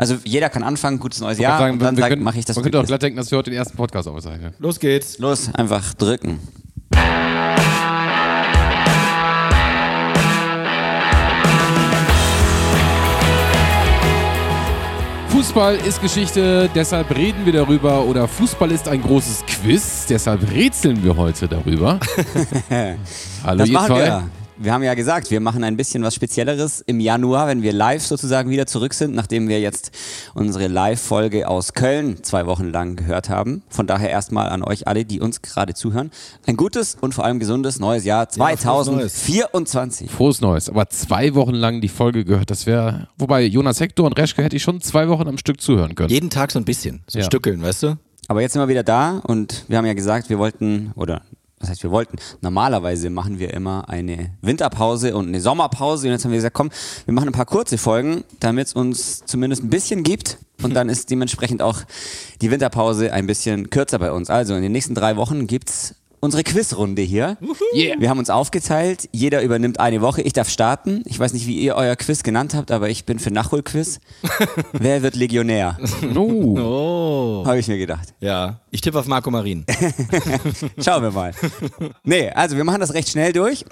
Also jeder kann anfangen, gutes neues Jahr wollte und dann wir sag- können- mache ich das. Man könnte auch glatt denken, dass wir heute den ersten Podcast aufzeichnen. Los geht's. Los, einfach drücken. Fußball ist Geschichte, deshalb reden wir darüber. Oder Fußball ist ein großes Quiz, deshalb rätseln wir heute darüber. Hallo Das ihr zwei. wir. Wir haben ja gesagt, wir machen ein bisschen was Spezielleres im Januar, wenn wir live sozusagen wieder zurück sind, nachdem wir jetzt unsere Live-Folge aus Köln zwei Wochen lang gehört haben. Von daher erstmal an euch alle, die uns gerade zuhören. Ein gutes und vor allem gesundes neues Jahr frohes 2024. Frohes Neues. Aber zwei Wochen lang die Folge gehört, das wäre. Wobei Jonas Hector und Reschke hätte ich schon zwei Wochen am Stück zuhören können. Jeden Tag so ein bisschen. So Ja. Stückeln, weißt du? Aber jetzt sind wir wieder da und wir haben ja gesagt, wir wollten, oder was heißt wir wollten, normalerweise machen wir immer eine Winterpause und eine Sommerpause. Und jetzt haben wir gesagt, komm, wir machen ein paar kurze Folgen, damit es uns zumindest ein bisschen gibt. Und dann ist dementsprechend auch die Winterpause ein bisschen kürzer bei uns. Also in den nächsten drei Wochen gibt's unsere Quizrunde hier. Yeah. Wir haben uns aufgeteilt, jeder übernimmt eine Woche. Ich darf starten. Ich weiß nicht, wie ihr euer Quiz genannt habt, aber ich bin für Nachholquiz. Wer wird Legionär? Oh. Oh. Habe ich mir gedacht. Ja. Ich tippe auf Marco Marin. Schauen wir mal. Nee, also wir machen das recht schnell durch.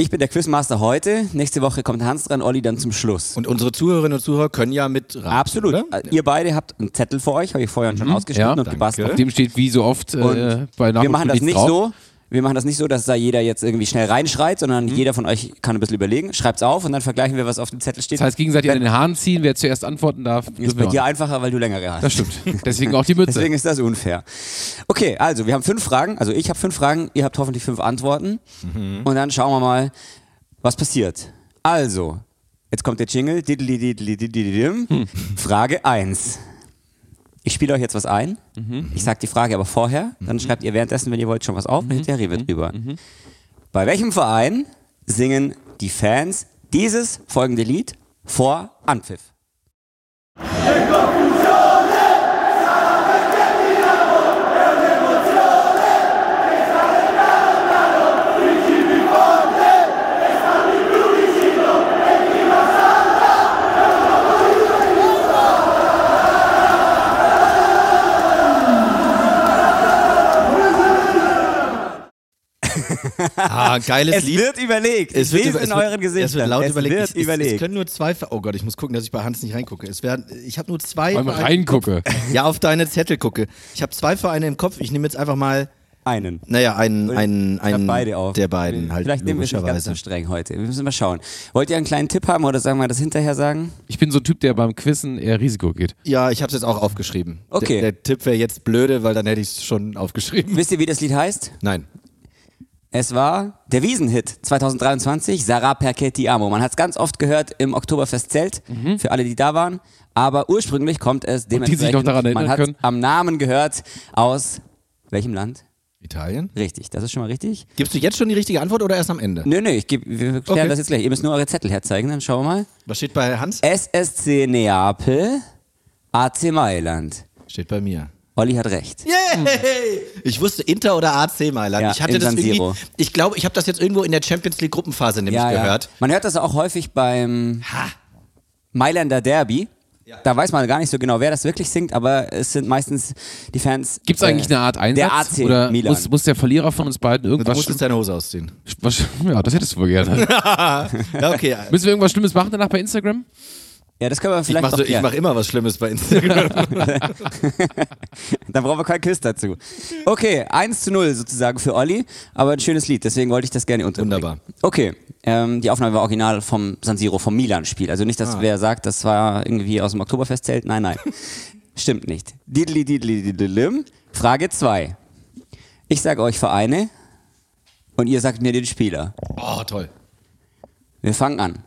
Ich bin der Quizmaster heute. Nächste Woche kommt Hans dran, Olli dann zum Schluss. Und unsere Zuhörerinnen und Zuhörer können ja mit raten, Absolut. Oder? Äh, Ihr beide habt einen Zettel vor euch, habe ich vorher schon ausgeschnitten ja, und danke. gebastelt. Auf dem steht wie so oft äh, bei Nach wir machen das nicht drauf. so. Wir machen das nicht so, dass da jeder jetzt irgendwie schnell reinschreit, sondern Mhm. jeder von euch kann ein bisschen überlegen, schreibt's auf und dann vergleichen wir, was auf dem Zettel steht. Das heißt, gegenseitig an den Haaren ziehen, wer zuerst antworten darf. ist bei dir einfacher, weil du längere hast. Das stimmt. Deswegen auch die Mütze. Deswegen ist das unfair. Okay, also wir haben fünf Fragen. Also ich habe fünf Fragen, ihr habt hoffentlich fünf Antworten. Und dann schauen wir mal, was passiert. Also, jetzt kommt der Jingle. Diddly-diddly-diddly-dim. Frage 1. Ich spiele euch jetzt was ein. Ich sage die Frage aber vorher. Dann schreibt ihr währenddessen, wenn ihr wollt, schon was auf. Und hinterher reden wir drüber. Bei welchem Verein singen die Fans dieses folgende Lied vor Anpfiff? Ah, geiles Es Lied. wird überlegt. Es wird, Ich über- es in wird- euren Gesichtern. Es wird laut es überlegt. Wird es, es, überlegt. es können nur zwei. Ver oh Gott, ich muss gucken, dass ich bei Hans nicht reingucke. Es werden, ich habe nur zwei. Weil Vereine- reingucke. Ja, auf deine Zettel gucke. Ich habe zwei Vereine im Kopf. Ich nehme jetzt einfach mal, einen. naja, einen, einen, Ich einen beide auf. der beiden halt Vielleicht nehmen wir es nicht ganz so streng heute. Wir müssen mal schauen. Wollt ihr einen kleinen Tipp haben oder sagen wir das hinterher sagen? Ich bin so ein Typ, der beim Quizzen eher Risiko geht. Ja, ich habe es jetzt auch aufgeschrieben. Okay. Der, der Tipp wäre jetzt blöde, weil dann hätte ich es schon aufgeschrieben. Wisst ihr, wie das Lied heißt? Nein. Es war der Wiesenhit 2023, Sarah Perché Ti Amo. Man hat es ganz oft gehört im Oktoberfestzelt, für alle, die da waren. Aber ursprünglich kommt es die sich dementsprechend, noch daran erinnern man hat können? am Namen gehört, aus welchem Land? Italien? Richtig, das ist schon mal richtig. Gibst du jetzt schon die richtige Antwort oder erst am Ende? Nö, nö, ich geb, wir klären Okay. das jetzt gleich. Ihr müsst nur eure Zettel herzeigen, dann schauen wir mal. Was steht bei Hans? SSC Neapel, AC Mailand. Steht bei mir. Olli hat recht. Yay! Ich wusste Inter oder AC Mailand. Ja, ich hatte in das San irgendwie. Siro. Ich glaube, ich habe das jetzt irgendwo in der Champions League Gruppenphase nämlich gehört. Man hört das auch häufig beim Mailänder Derby. Da weiß man gar nicht so genau, wer das wirklich singt, aber es sind meistens die Fans. Gibt es eigentlich äh, eine Art Einsatz? Der AC oder Milan. muss, muss der Verlierer von uns beiden Du irgendwas musst jetzt deine Hose ausziehen. was, Ja, das hättest du wohl gerne. Ja, okay. Müssen wir irgendwas Schlimmes machen danach bei Instagram? Ja, das können wir Ich vielleicht mache noch so, ich klären. mach immer was Schlimmes bei Instagram. Dann brauchen wir kein Quiz dazu. Okay, 1 zu 0 sozusagen für Olli, aber ein schönes Lied, deswegen wollte ich das gerne unterbringen. Wunderbar. Okay, ähm, die Aufnahme war original vom San Siro, vom Milan-Spiel. Also nicht, dass Ah. wer sagt, das war irgendwie aus dem Oktoberfestzelt. Nein, nein. Stimmt nicht. Didli, didli, didlim. Frage 2. Ich sage euch Vereine und ihr sagt mir den Spieler. oh, toll. Wir fangen an.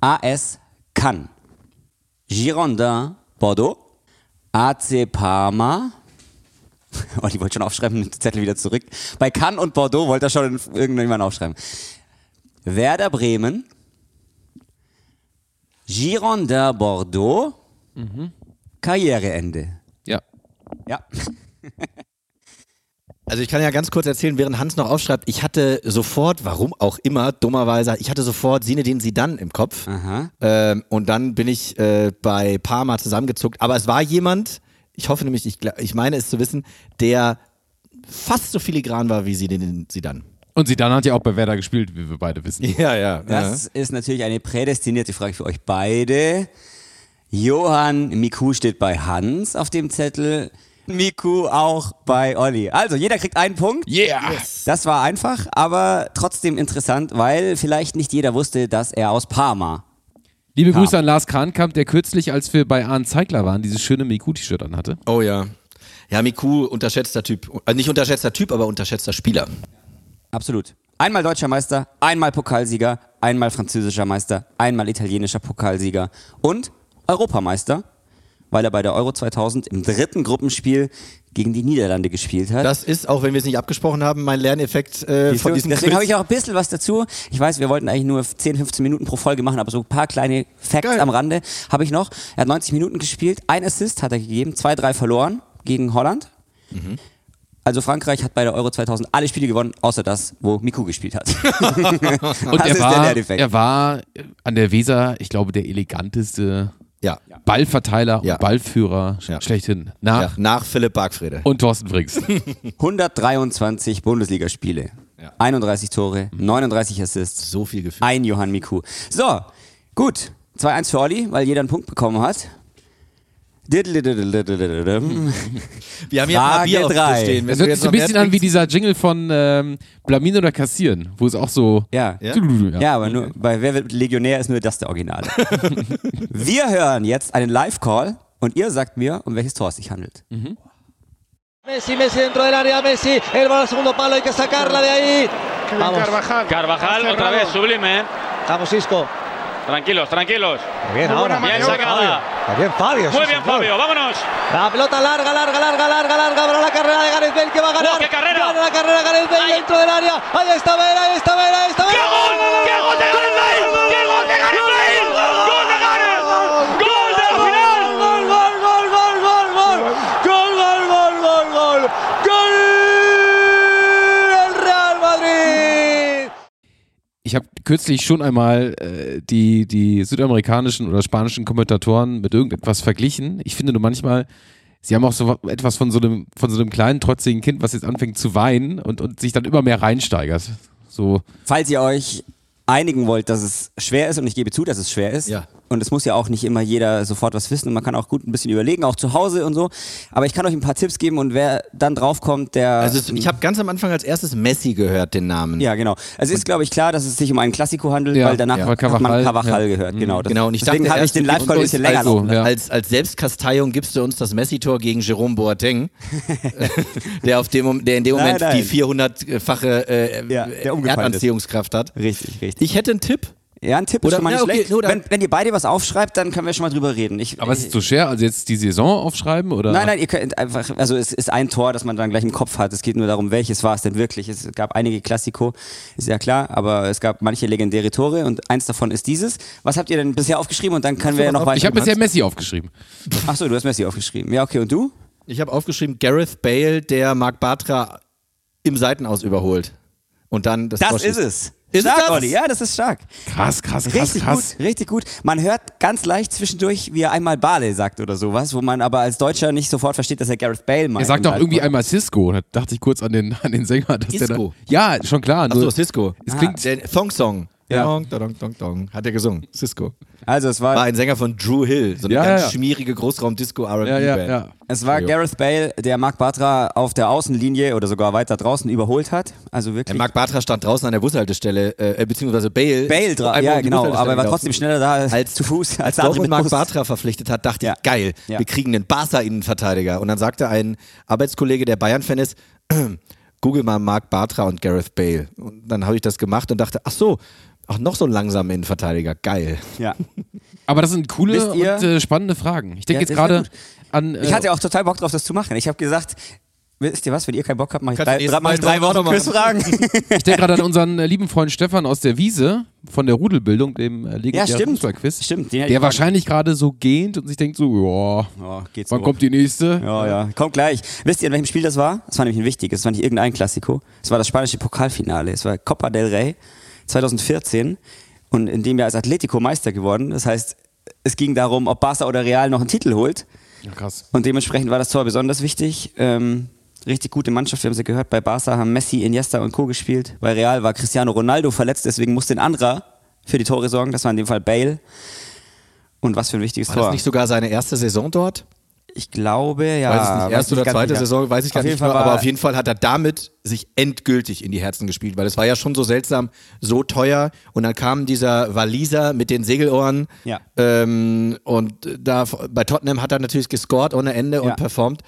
AS Cannes, Girondin Bordeaux, AC Parma. Oh, die wollte schon aufschreiben, den Zettel wieder zurück. Bei Cannes und Bordeaux wollte er schon irgendjemand aufschreiben. Werder Bremen, Girondin Bordeaux, Karriereende. Ja. Ja. Also ich kann ja ganz kurz erzählen, während Hans noch aufschreibt, ich hatte sofort, warum auch immer, dummerweise, ich hatte sofort Sinedin Sidan im Kopf. Ähm, und dann bin ich äh, bei Parma zusammengezuckt. Aber es war jemand, ich hoffe nämlich, ich, ich meine es zu wissen, der fast so filigran war wie Sinedin Sidan. Und sie dann hat ja auch bei Werder gespielt, wie wir beide wissen. Ja, ja. Das ist natürlich eine prädestinierte Frage für euch beide. Johann Miku steht bei Hans auf dem Zettel. Miku auch bei Olli. Also, jeder kriegt einen Punkt. Yeah! Das war einfach, aber trotzdem interessant, weil vielleicht nicht jeder wusste, dass er aus Parma. Liebe Grüße an Lars Krankamp, der kürzlich, als wir bei Arndt Zeigler waren, dieses schöne Miku-T-Shirt anhatte. Oh ja. Ja, Miku, unterschätzter Typ. Äh, nicht unterschätzter Typ, aber unterschätzter Spieler. Absolut. Einmal deutscher Meister, einmal Pokalsieger, einmal französischer Meister, einmal italienischer Pokalsieger und Europameister, weil er bei der Euro 2000 im dritten Gruppenspiel gegen die Niederlande gespielt hat. Das ist, auch wenn wir es nicht abgesprochen haben, mein Lerneffekt äh, von diesem Deswegen habe ich auch ein bisschen was dazu. Ich weiß, wir wollten eigentlich nur 10, 15 Minuten pro Folge machen, aber so ein paar kleine Facts Geil. am Rande habe ich noch. Er hat 90 Minuten gespielt, ein Assist hat er gegeben, zwei, drei verloren gegen Holland. Mhm. Also Frankreich hat bei der Euro 2000 alle Spiele gewonnen, außer das, wo Miku gespielt hat. Und das er war, er war an der Weser, ich glaube, der eleganteste. Ballverteiler Ja. und Ballführer Ja. schlechthin. Nach ja. Nach Philipp Bargfrede. und Thorsten Frings. 123 Bundesligaspiele, Ja. 31 Tore, 39 Assists, So viel Gefühl. ein Johann Miku. So, gut. 2-1 für Olli, weil jeder einen Punkt bekommen hat. Wir haben hier Frage Papier auf drei. stehen. Das hört sich ein bisschen an wie dieser Jingle von ähm, Blamieren oder Kassieren, wo es auch so. Ja. Ja? Ja, aber nur bei Wer wird Legionär ist nur das der Original. Wir hören jetzt einen Live-Call und ihr sagt mir, um welches Tor es sich handelt. Messi, Messi dentro del área, Messi, el balón al segundo palo, hay que sacarla de ahí. Vamos, Carvajal. Carvajal, otra vez, sublime. vamos Isco. Tranquilos, tranquilos. Bien, Muy ahora. buena maniobra. Fabio. Bien Fabio. Muy bien. Fabio, vámonos. La pelota larga, larga, larga, larga, larga para la carrera de Gareth Bale que va a ganar. ¡Oh, qué carrera! Gana la carrera Gareth Bale dentro del área. Ahí está Bale, ahí está Bale, ahí está Bale. ¡Qué gol! ¡Qué gol de Gareth Ich habe kürzlich schon einmal äh, die, die südamerikanischen oder spanischen Kommentatoren mit irgendetwas verglichen. Ich finde nur manchmal, sie haben auch so etwas von so einem, von so einem kleinen, trotzigen Kind, was jetzt anfängt zu weinen und, und sich dann immer mehr reinsteigert. So, Falls ihr euch einigen wollt, dass es schwer ist, und ich gebe zu, dass es schwer ist, Ja. Und es muss ja auch nicht immer jeder sofort was wissen und man kann auch gut ein bisschen überlegen, auch zu Hause und so, aber ich kann euch ein paar Tipps geben und wer dann draufkommt, der... Also es- ich habe ganz am Anfang als erstes Messi gehört, den Namen. ja, genau. Es ist, glaube ich, klar, dass es sich um einen Klassiko handelt, Ja, weil danach ja. hat man Carvajal ja. gehört. Genau, das, Genau, und ich deswegen dachte habe ich den Live-Call ein bisschen länger also-. Ja. Als, als Selbstkasteiung gibst du uns das Messi-Tor gegen Jerome Boateng, der, auf dem, der in dem Nein, Moment nein. die 400-fache äh, Ja, umgefallen ist. Erdanziehungskraft hat. Richtig, richtig. Ich hätte einen Tipp. Ja, ein Tipp Oder- ist schon mal nicht ja, okay, schlecht. oder- wenn, wenn ihr beide was aufschreibt, dann können wir schon mal drüber reden. Ich, aber es ist so schwer, also jetzt die Saison aufschreiben oder? Nein, nein, ihr könnt einfach, also es ist ein Tor, das man dann gleich im Kopf hat. Es geht nur darum, welches war es denn wirklich. Es gab einige Klassiko, ist ja klar, aber es gab manche legendäre Tore und eins davon ist dieses. Was habt ihr denn bisher aufgeschrieben und dann können wir ja noch weiter. Ich habe bisher Messi aufgeschrieben. Achso, du hast Messi aufgeschrieben. Ja, okay, und du? Ich habe aufgeschrieben, Gareth Bale, der Mark Bartra im Seitenaus überholt. Und dann das, Tor Das ist schießt. es. Ist stark, das? Olli. Ja, das ist stark. Krass, krass, krass, Richtig krass. gut, richtig gut. Man hört ganz leicht zwischendurch, wie er einmal Bale sagt oder sowas, wo man aber als Deutscher nicht sofort versteht, dass er Gareth Bale meint. Er sagt auch irgendwie als- einmal Cisco. Da dachte ich kurz an den, an den Sänger. Dass der da, Isco? ja, schon klar. Achso, Cisco. es klingt, Der Thong Song. Ja. Dong, dong, dong, dong, hat er gesungen. Cisco. Also es war, War ein Sänger von Drew Hill. So eine Ja, ganz ja, schmierige Großraum-Disco-R&B-Band. ja, ja, ja. es war. Gareth Bale, der Mark Bartra auf der Außenlinie oder sogar weiter draußen überholt hat. Also Der wirklich. Mark Bartra stand draußen an der Bushaltestelle, äh, beziehungsweise Bale. Bale dra ja genau, aber er war trotzdem schneller da als Als zu Fuß als der andere mit Mark Bus. Bartra verpflichtet hat, dachte ich, geil, wir kriegen einen Barca-Innenverteidiger. Und dann sagte ein Arbeitskollege, der Bayern-Fan ist, google mal Mark Bartra und Gareth Bale. Und dann habe ich das gemacht und dachte, ach so, ach noch so ein langsamer Innenverteidiger, geil. Ja. Aber das sind coole und äh, spannende Fragen. Ich denke Ja, jetzt das gerade an. Äh, Ich hatte auch total Bock drauf, das zu machen. Ich habe gesagt, wisst ihr was, wenn ihr keinen Bock habt, mach ich drei, drei, mach ich Mal drei machen. Quizfragen. Ich denke gerade an unseren äh, lieben Freund Stefan aus der Wiese von der Rudelbildung, dem äh, ja, legendären stimmt. Fußballquiz. Stimmt. Den Der ich- wahrscheinlich gerade so gähnt und sich denkt so, ja, Oh, geht's wann so. kommt die nächste? Ja, ja, kommt gleich. Wisst ihr, in welchem Spiel das war? Das war nämlich ein wichtiges. Es war nicht irgendein Klassiko. Es war das spanische Pokalfinale. Es war Copa del Rey 2014. Und in dem Jahr ist Atletico Meister geworden. Das heißt, es ging darum, ob Barca oder Real noch einen Titel holt. Ja, krass. Und dementsprechend war das Tor besonders wichtig. Ähm, richtig gute Mannschaft, wir haben sie gehört. Bei Barca haben Messi, Iniesta und Co. gespielt. Bei Real war Cristiano Ronaldo verletzt, deswegen musste ein anderer für die Tore sorgen. Das war in dem Fall Bale. Und was für ein wichtiges War Tor. das nicht sogar seine erste Saison dort? Ich glaube, ja. weiß nicht, erste oder zweite. Saison, weiß ich gar Auf nicht jeden Fall mehr, aber auf jeden Fall hat er damit sich endgültig in die Herzen gespielt, weil es war ja schon so seltsam, so teuer und dann kam dieser Waliser mit den Segelohren Ja. ähm, und da bei Tottenham hat er natürlich gescored ohne Ende Ja. und performt.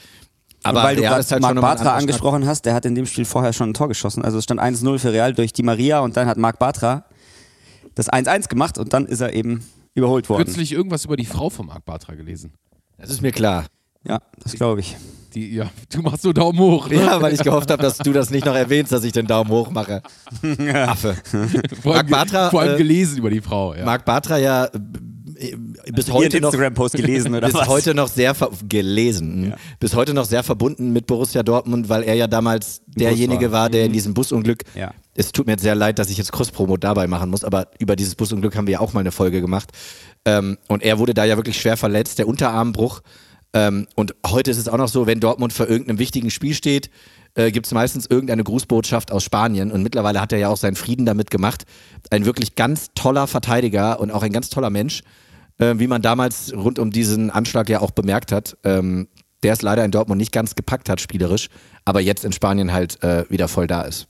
Aber und weil du gerade halt Marc Bartra angesprochen hast, der hat in dem Spiel vorher schon ein Tor geschossen. Also es stand 1-0 für Real durch Di Maria und dann hat Marc Bartra das 1-1 gemacht und dann ist er eben überholt worden. Kürzlich irgendwas über die Frau von Marc Bartra gelesen. Das ist mir klar. Ja, das glaube ich. Die, ja, du machst so Daumen hoch. Ne? Ja, weil ich gehofft habe, dass du das nicht noch erwähnst, dass ich den Daumen hoch mache. Affe. vor, allem, Bartra, vor allem äh, gelesen über die Frau. Ja. Marc Bartra ja äh, bis Ihren heute noch Instagram-Post gelesen oder bis was? heute noch sehr ver gelesen, mh. bis heute noch sehr verbunden mit Borussia Dortmund, weil er ja damals derjenige war. war, der in diesem Busunglück. Ja. Es tut mir jetzt sehr leid, dass ich jetzt Cross-Promo dabei machen muss, aber über dieses Busunglück haben wir ja auch mal eine Folge gemacht. Ähm, und er wurde da ja wirklich schwer verletzt, der Unterarmbruch. Ähm, und heute ist es auch noch so, wenn Dortmund vor irgendeinem wichtigen Spiel steht, äh, gibt es meistens irgendeine Grußbotschaft aus Spanien. Und mittlerweile hat er ja auch seinen Frieden damit gemacht. Ein wirklich ganz toller Verteidiger und auch ein ganz toller Mensch, äh, wie man damals rund um diesen Anschlag ja auch bemerkt hat. Ähm, der es leider in Dortmund nicht ganz gepackt hat, spielerisch, aber jetzt in Spanien halt äh, wieder voll da ist.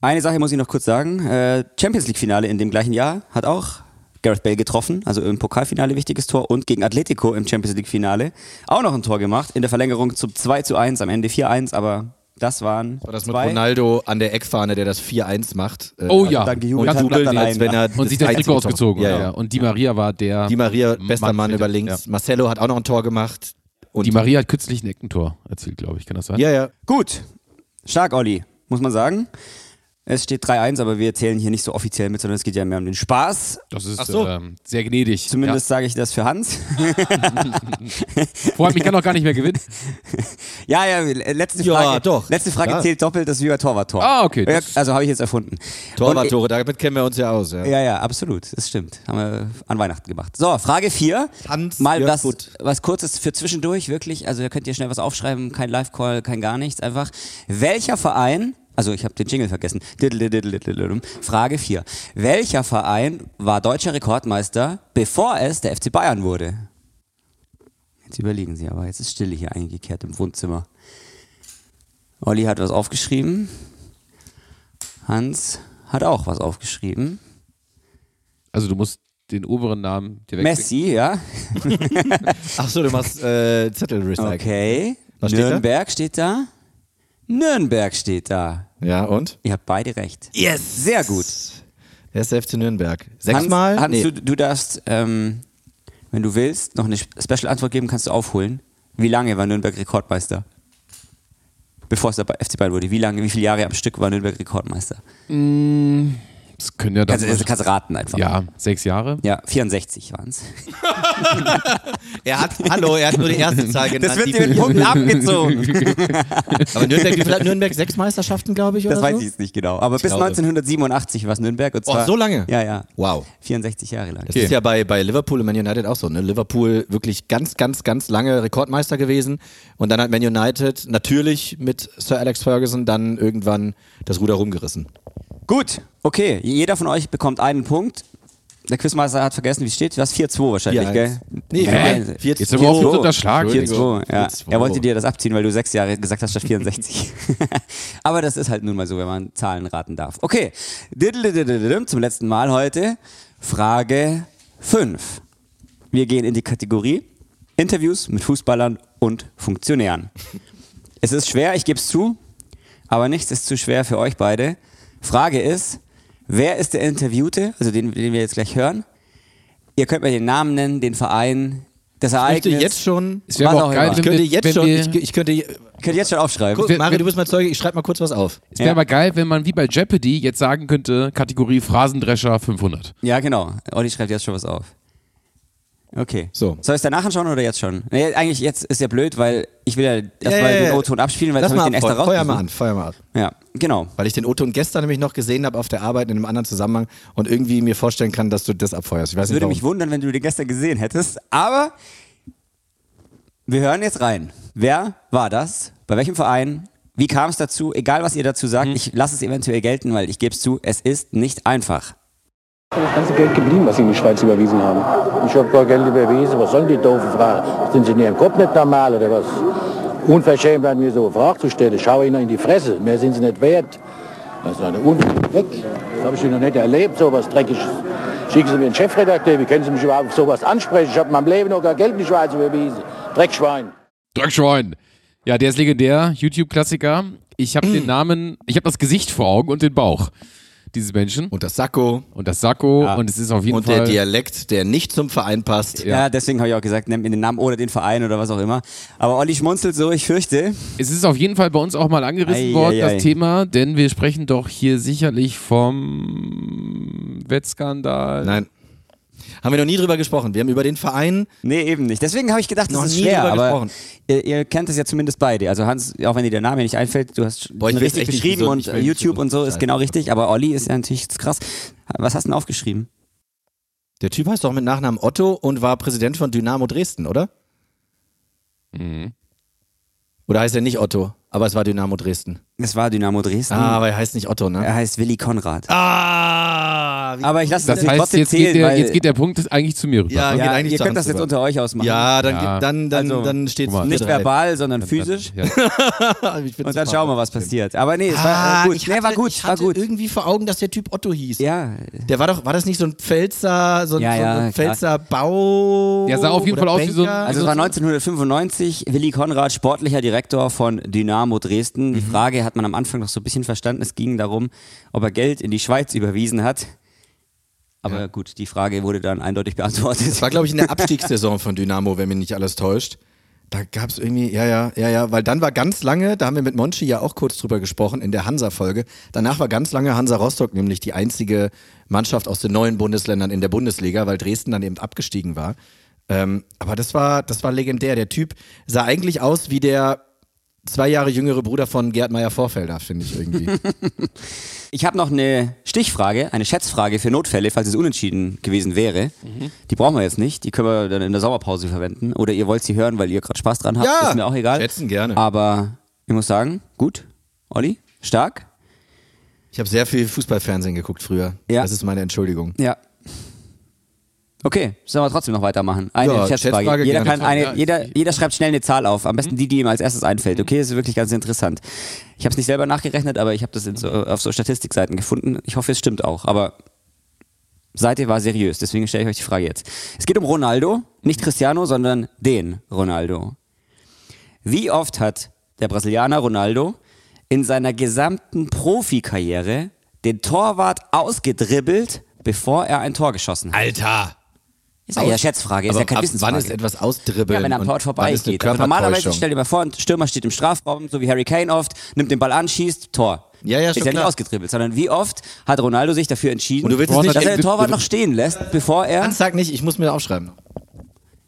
Eine Sache muss ich noch kurz sagen. Äh, Champions League-Finale in dem gleichen Jahr hat auch Gareth Bale getroffen, also im Pokalfinale wichtiges Tor und gegen Atletico im Champions League-Finale auch noch ein Tor gemacht. In der Verlängerung zum 2 zu 1, am Ende 4-1, aber das waren War das mit zwei. Ronaldo an der Eckfahne, der das 4-1 macht? Äh, Oh ja. dann Und hat, jubelt, als allein. wenn er und sich das Trikot ausgezogen. Ja, Ja. Und Di Maria war der. Die Maria, bester Mann, für- über links. Ja. Marcelo hat auch noch ein Tor gemacht. Und Die Maria hat kürzlich ein Eckentor erzielt, glaube ich. Kann das sein? Ja, ja. Gut, stark, Olli, muss man sagen. Es steht 3-1, aber wir zählen hier nicht so offiziell mit, sondern es geht ja mehr um den Spaß. Das ist so. ähm, sehr gnädig. Zumindest sage ich das für Hans. Ja. Vor allem, ich kann auch gar nicht mehr gewinnen. ja, ja, letzte Ja, Frage. doch. Letzte Frage Ja. zählt doppelt, das Wiener Torwarttor. Ah, okay, Ja, also habe ich jetzt erfunden. Und Torwarttore, damit kennen wir uns ja aus. Ja. Ja, ja, absolut. Das stimmt. Haben wir an Weihnachten gemacht. So, Frage 4. Hans Mal was, was kurzes für zwischendurch, wirklich. Also, da könnt ihr schnell was aufschreiben. Kein Live-Call, kein gar nichts. Einfach. Welcher Verein, also ich habe den Jingle vergessen. Frage 4. Welcher Verein war deutscher Rekordmeister, bevor es der FC Bayern wurde? Jetzt überlegen Sie aber. Jetzt ist Stille hier eingekehrt im Wohnzimmer. Olli hat was aufgeschrieben. Hans hat auch was aufgeschrieben. Also, du musst den oberen Namen dir wechseln. Messi, ja. Ach so, du machst äh, Zettel recyceln. Okay. Was steht da? Nürnberg steht da. Nürnberg steht da. Ja, und? Ihr habt beide recht. Yes! Sehr gut. Der ist der FC Nürnberg. Sechsmal? Hans, Hans nee. du, du darfst, ähm, wenn du willst, noch eine Special-Antwort geben, kannst du aufholen. Wie lange war Nürnberg Rekordmeister? Bevor es der FC Bayern wurde. Wie lange, wie viele Jahre am Stück war Nürnberg Rekordmeister? Das können ja das. Kannst, kannst raten einfach. ja, sechs Jahre. Ja, 64 waren es. Er hat, hallo, er hat nur die erste Zahl genannt. Das wird Die- dir mit Punkten abgezogen. Aber Nürnberg, wie viel hat Nürnberg? Sechs Meisterschaften, glaube ich, oder Das weiß so? ich jetzt nicht genau. Aber bis glaube. 1987 war es Nürnberg. Und Oh, zwar, so lange? Ja, ja. Wow. 64 Jahre lang. Das ist ja bei, bei Liverpool und Man United auch so. Ne? Liverpool wirklich ganz, ganz, ganz lange Rekordmeister gewesen. Und dann hat Man United natürlich mit Sir Alex Ferguson dann irgendwann das Ruder rumgerissen. Gut, okay. Jeder von euch bekommt einen Punkt. Der Quizmeister hat vergessen, wie es steht. Du hast 4-2 wahrscheinlich, 4-1. gell? Nee, Hä? 4 Jetzt haben wir auch unterschlagen. 4-2, ja. 4-2. Er wollte dir das abziehen, weil du sechs Jahre gesagt hast statt 64. Aber das ist halt nun mal so, wenn man Zahlen raten darf. Okay, zum letzten Mal heute. Frage 5. Wir gehen in die Kategorie Interviews mit Fußballern und Funktionären. Es ist schwer, ich gebe es zu, aber nichts ist zu schwer für euch beide. Frage ist, wer ist der Interviewte, also den, den wir jetzt gleich hören? Ihr könnt mir den Namen nennen, den Verein, das Ich Ereignis. könnte jetzt schon. Es wäre aber auch geil, Ich könnte jetzt schon. Ich, ich könnte. Könnt ihr jetzt schon aufschreiben. Guck, Mario, du bist mal Zeuge, ich schreibe mal kurz was auf. Es wäre Ja. mal geil, wenn man wie bei Jeopardy jetzt sagen könnte, Kategorie Phrasendrescher 500. Ja, genau. Olli schreibt jetzt schon was auf. Okay. So. Soll ich es danach anschauen oder jetzt schon? Nee, eigentlich jetzt ist ja blöd, weil ich will ja erstmal den O-Ton abspielen, weil jetzt habe ich den extra Feuer, Feuer mal an. Feuer mal ab. Ja, genau. Weil ich den O-Ton gestern nämlich noch gesehen habe auf der Arbeit in einem anderen Zusammenhang und irgendwie mir vorstellen kann, dass du das abfeuerst. Ich weiß nicht würde warum. mich wundern, wenn du den gestern gesehen hättest, aber wir hören jetzt rein. Wer war das? Bei welchem Verein? Wie kam es dazu? Egal, was ihr dazu sagt, ich lasse es eventuell gelten, weil ich gebe es zu, es ist nicht einfach. Das ganze Geld geblieben, was Sie in die Schweiz überwiesen haben. Ich habe gar Geld überwiesen. Was sollen die doofen Fragen? Sind Sie in Ihrem Kopf nicht normal oder was? Unverschämt an mir so eine Frage zu stellen. Schau Ihnen in die Fresse. Mehr sind Sie nicht wert. Das ist eine Un weg. Das habe ich noch nicht erlebt, so was Dreckiges. Schicken Sie mir einen Chefredakteur. Wie können Sie mich überhaupt auf sowas ansprechen? Ich habe in meinem Leben noch gar Geld in die Schweiz überwiesen. Dreckschwein. Dreckschwein. Ja, der ist legendär, YouTube-Klassiker. Ich habe den Namen, ich habe das Gesicht vor Augen und den Bauch dieses Menschen Und das Sakko und das Sakko und es ist auf jeden und Fall der Dialekt, der nicht zum Verein passt. Ja, deswegen habe ich auch gesagt, nehmt mir den Namen oder den Verein oder was auch immer. Aber Olli schmunzelt so, ich fürchte. Es ist auf jeden Fall bei uns auch mal angerissen Ei, worden, ei, das ei. Thema, denn wir sprechen doch hier sicherlich vom Wettskandal. Nein. Haben wir noch nie drüber gesprochen. Wir haben über den Verein. Nee, eben nicht. Deswegen habe ich gedacht, das Noch ist nie schwer. drüber Aber gesprochen. ihr, ihr kennt es ja zumindest beide. Also Hans, auch wenn dir der Name nicht einfällt, du hast Boah, ihn richtig beschrieben und YouTube und so ist genau richtig. Aber Olli ist ja natürlich krass. Was hast du denn aufgeschrieben? Der Typ heißt doch mit Nachnamen Otto und war Präsident von Dynamo Dresden, oder? Mhm. Oder heißt er nicht Otto, aber es war Dynamo Dresden. Das war Dynamo Dresden. Ah, aber er heißt nicht Otto, ne? Er heißt Willi Konrad. Ah, wie Aber ich lasse Das das, heißt, trotzdem jetzt zählen, geht, der, weil jetzt geht der Punkt eigentlich zu mir rüber. Ja, ja, ihr könnt das jetzt unter euch ausmachen. Ja, dann, Ja. dann, dann, Also, dann steht mal. Nicht verbal, sondern physisch. Ja. Und dann schauen wir, was passiert. Aber nee, es war Ah, gut. ich nee, hatte, war gut. ich war hatte gut. irgendwie vor Augen, dass der Typ Otto hieß. Ja, Der war doch, war das nicht so ein Pfälzer, so ein, Ja, so ja, ein klar. Pfälzer Bau? Der sah auf jeden Fall aus wie so ein-? Also es war 1995, Willi Konrad, sportlicher Direktor von Dynamo Dresden. Mhm. Die Frage hat man am Anfang noch so ein bisschen verstanden. Es ging darum, ob er Geld in die Schweiz überwiesen hat. Aber gut, die Frage wurde dann eindeutig beantwortet. Das war, glaube ich, in der Abstiegssaison von Dynamo, wenn mich nicht alles täuscht. Da gab es irgendwie, ja, ja, ja, ja, weil dann war ganz lange, da haben wir mit Monchi ja auch kurz drüber gesprochen in der Hansa-Folge, danach war ganz lange Hansa Rostock nämlich die einzige Mannschaft aus den neuen Bundesländern in der Bundesliga, weil Dresden dann eben abgestiegen war. Ähm, aber das war, das war legendär. Der Typ sah eigentlich aus wie der zwei Jahre jüngere Bruder von Gerd Meyer-Vorfelder, finde ich irgendwie. Ich habe noch eine Stichfrage, eine Schätzfrage für Notfälle, falls es unentschieden gewesen wäre. Die brauchen wir jetzt nicht, die können wir dann in der Sommerpause verwenden. Oder ihr wollt sie hören, weil ihr gerade Spaß dran habt, Ja, ist mir auch egal. schätzen gerne. Aber ich muss sagen, gut. Olli, stark. Ich habe sehr viel Fußballfernsehen geguckt früher. Ja. Das ist meine Entschuldigung. Ja. Okay, sollen wir trotzdem noch weitermachen. Eine Ja, Schätzfrage. Schätzfrage jeder, kann eine, Ja, jeder, jeder schreibt schnell eine Zahl auf. Am Mhm. besten die, die ihm als erstes einfällt. Okay, das ist wirklich ganz interessant. Ich habe es nicht selber nachgerechnet, aber ich habe das in so, auf so Statistikseiten gefunden. Ich hoffe, es stimmt auch. Aber Seite war seriös, deswegen stelle ich euch die Frage jetzt. Es geht um Ronaldo, nicht Cristiano, sondern den Ronaldo. Wie oft hat der Brasilianer Ronaldo in seiner gesamten Profikarriere den Torwart ausgedribbelt, bevor er ein Tor geschossen hat? Alter! Ist ja, Schätzfrage, ist ja keine ab Wissensfrage. wann ist etwas ausdribbeln? ja, wenn er am und Tor vorbeigeht. Also normalerweise, stell dir mal vor, ein Stürmer steht im Strafraum, so wie Harry Kane oft, nimmt den Ball an, schießt, Tor. Ja, ja, ist schon ja nicht klar. ausgedribbelt, sondern wie oft hat Ronaldo sich dafür entschieden, Und du willst nicht- dass er den Torwart noch stehen lässt, bevor er. Hans sag nicht, ich muss mir aufschreiben.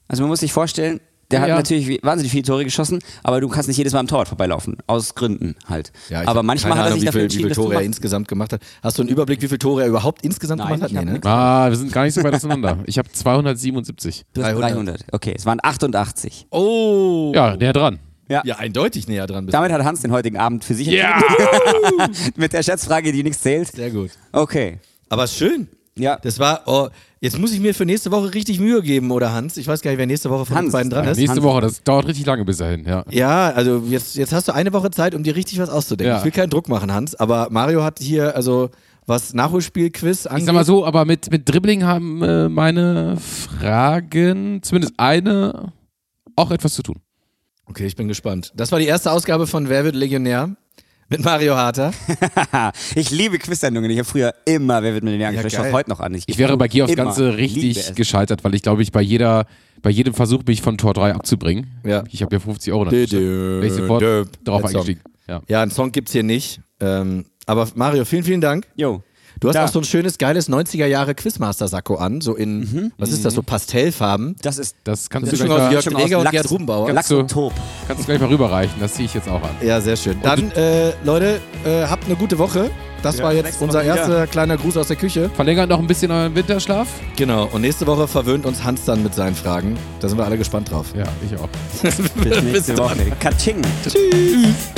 Also man muss sich vorstellen, der Ja, hat natürlich wie- wahnsinnig viele Tore geschossen, aber du kannst nicht jedes Mal am Torwart vorbeilaufen. Aus Gründen halt. Ja, aber manchmal keine hat er sich wie dafür viel, wie viel Tore er insgesamt gemacht hat. Hast du einen Überblick, wie viele Tore er überhaupt insgesamt Nein, gemacht hat? hab ne? Ah, wir sind gar nicht so weit auseinander. Ich habe 277. Du hast 300. 300. Okay, es waren 88. Oh! Ja, näher dran. Ja. Ja, eindeutig näher dran bist. Damit hat Hans den heutigen Abend für sich Ja! entschieden. Mit der Schätzfrage, die nichts zählt. Sehr gut. Okay. Aber ist schön. Ja. Das war, oh, jetzt muss ich mir für nächste Woche richtig Mühe geben, oder Hans? Ich weiß gar nicht, wer nächste Woche von Hans uns beiden dran ist ist. Nächste Woche, das dauert richtig lange bis dahin, ja. Ja, also jetzt, jetzt hast du eine Woche Zeit, um dir richtig was auszudenken. Ja. Ich will keinen Druck machen, Hans, aber Mario hat hier, also was Nachholspiel-Quiz angeht. Ich sag mal so, aber mit, mit Dribbling haben äh, meine Fragen, zumindest eine, auch etwas zu tun. Okay, ich bin gespannt. Das war die erste Ausgabe von Wer wird Legionär? Mit Mario Harter. ich liebe Quiz-Sendungen. Ich habe früher immer Wer wird Millionär gespielt. Ich geil. schaue heute noch an. Ich wäre bei Gier aufs Immer. Ganze richtig es. gescheitert, weil ich glaube, ich bei jeder, bei jedem Versuch mich von Tor 3 abzubringen. Ja. Ich habe ja 50 Euro Wäre ich sofort drauf eingestiegen. Ja. Ja, einen Song gibt's hier nicht. Ähm, aber Mario, vielen, vielen Dank. Jo. Du hast Da. auch so ein schönes, geiles 90er Jahre Quizmaster-Sakko an, so in, was ist das, so Pastellfarben. Das ist Das kannst Das du gleich schon aus mal, Jörg Dreger und Lachs- Gerd Rubenbauer. Lachs und Top. kannst du gleich mal rüberreichen. Das ziehe ich jetzt auch an. Ja, sehr schön. Dann, äh, Leute, äh, habt eine gute Woche. Das war jetzt unser erster kleiner Gruß aus der Küche. Verlängert noch ein bisschen euren Winterschlaf. Genau. Und nächste Woche verwöhnt uns Hans dann mit seinen Fragen. Da sind wir alle gespannt drauf. Ja, ich auch. Bis nächste Woche. Katsching. Tschüss.